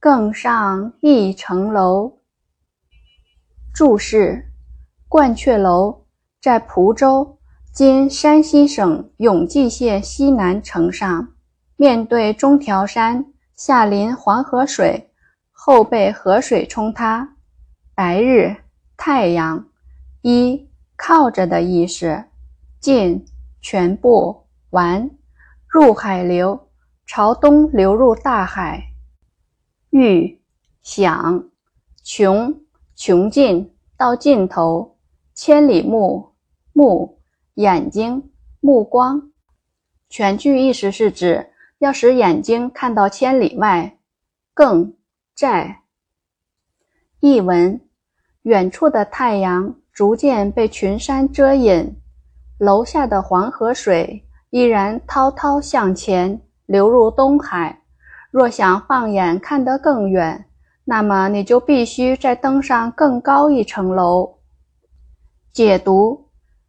更上一层楼。注释：鹳雀楼在蒲州（今山西省永济县西南）城上，面对中条山，下临黄河水，后被河水冲塌。白日，太阳；一，靠着的意思；尽，全部；完，入海流。朝东流入大海。欲想穷穷尽到尽头。千里目目眼睛目光。全句意思是指要使眼睛看到千里外。更在译文：远处的太阳逐渐被群山遮隐，楼下的黄河水依然滔滔向前。流入东海。若想放眼看得更远，那么你就必须再登上更高一层楼。解读：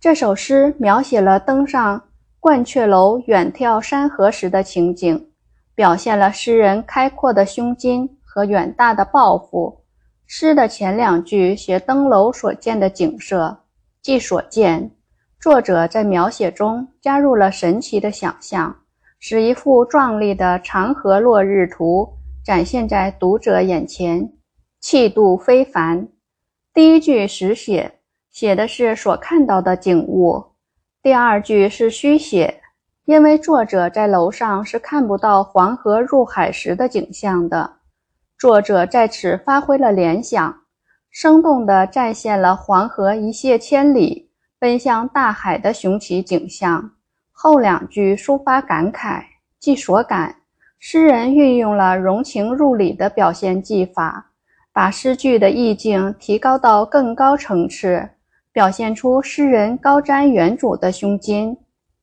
这首诗描写了登上鹳雀楼远眺山河时的情景，表现了诗人开阔的胸襟和远大的抱负。诗的前两句写登楼所见的景色，即所见。作者在描写中加入了神奇的想象。使一幅壮丽的长河落日图展现在读者眼前，气度非凡。第一句实写，写的是所看到的景物；第二句是虚写，因为作者在楼上是看不到黄河入海时的景象的。作者在此发挥了联想，生动地再现了黄河一泻千里奔向大海的雄奇景象。后两句抒发感慨，即所感。诗人运用了融情入理的表现技法，把诗句的意境提高到更高层次，表现出诗人高瞻远瞩的胸襟，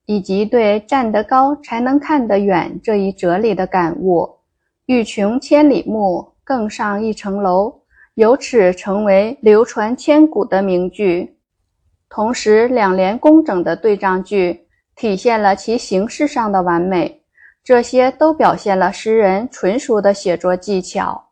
以及对站得高才能看得远这一哲理的感悟。欲穷千里目，更上一层楼，由此成为流传千古的名句。同时，两联工整的对仗句。体现了其形式上的完美，这些都表现了诗人纯熟的写作技巧。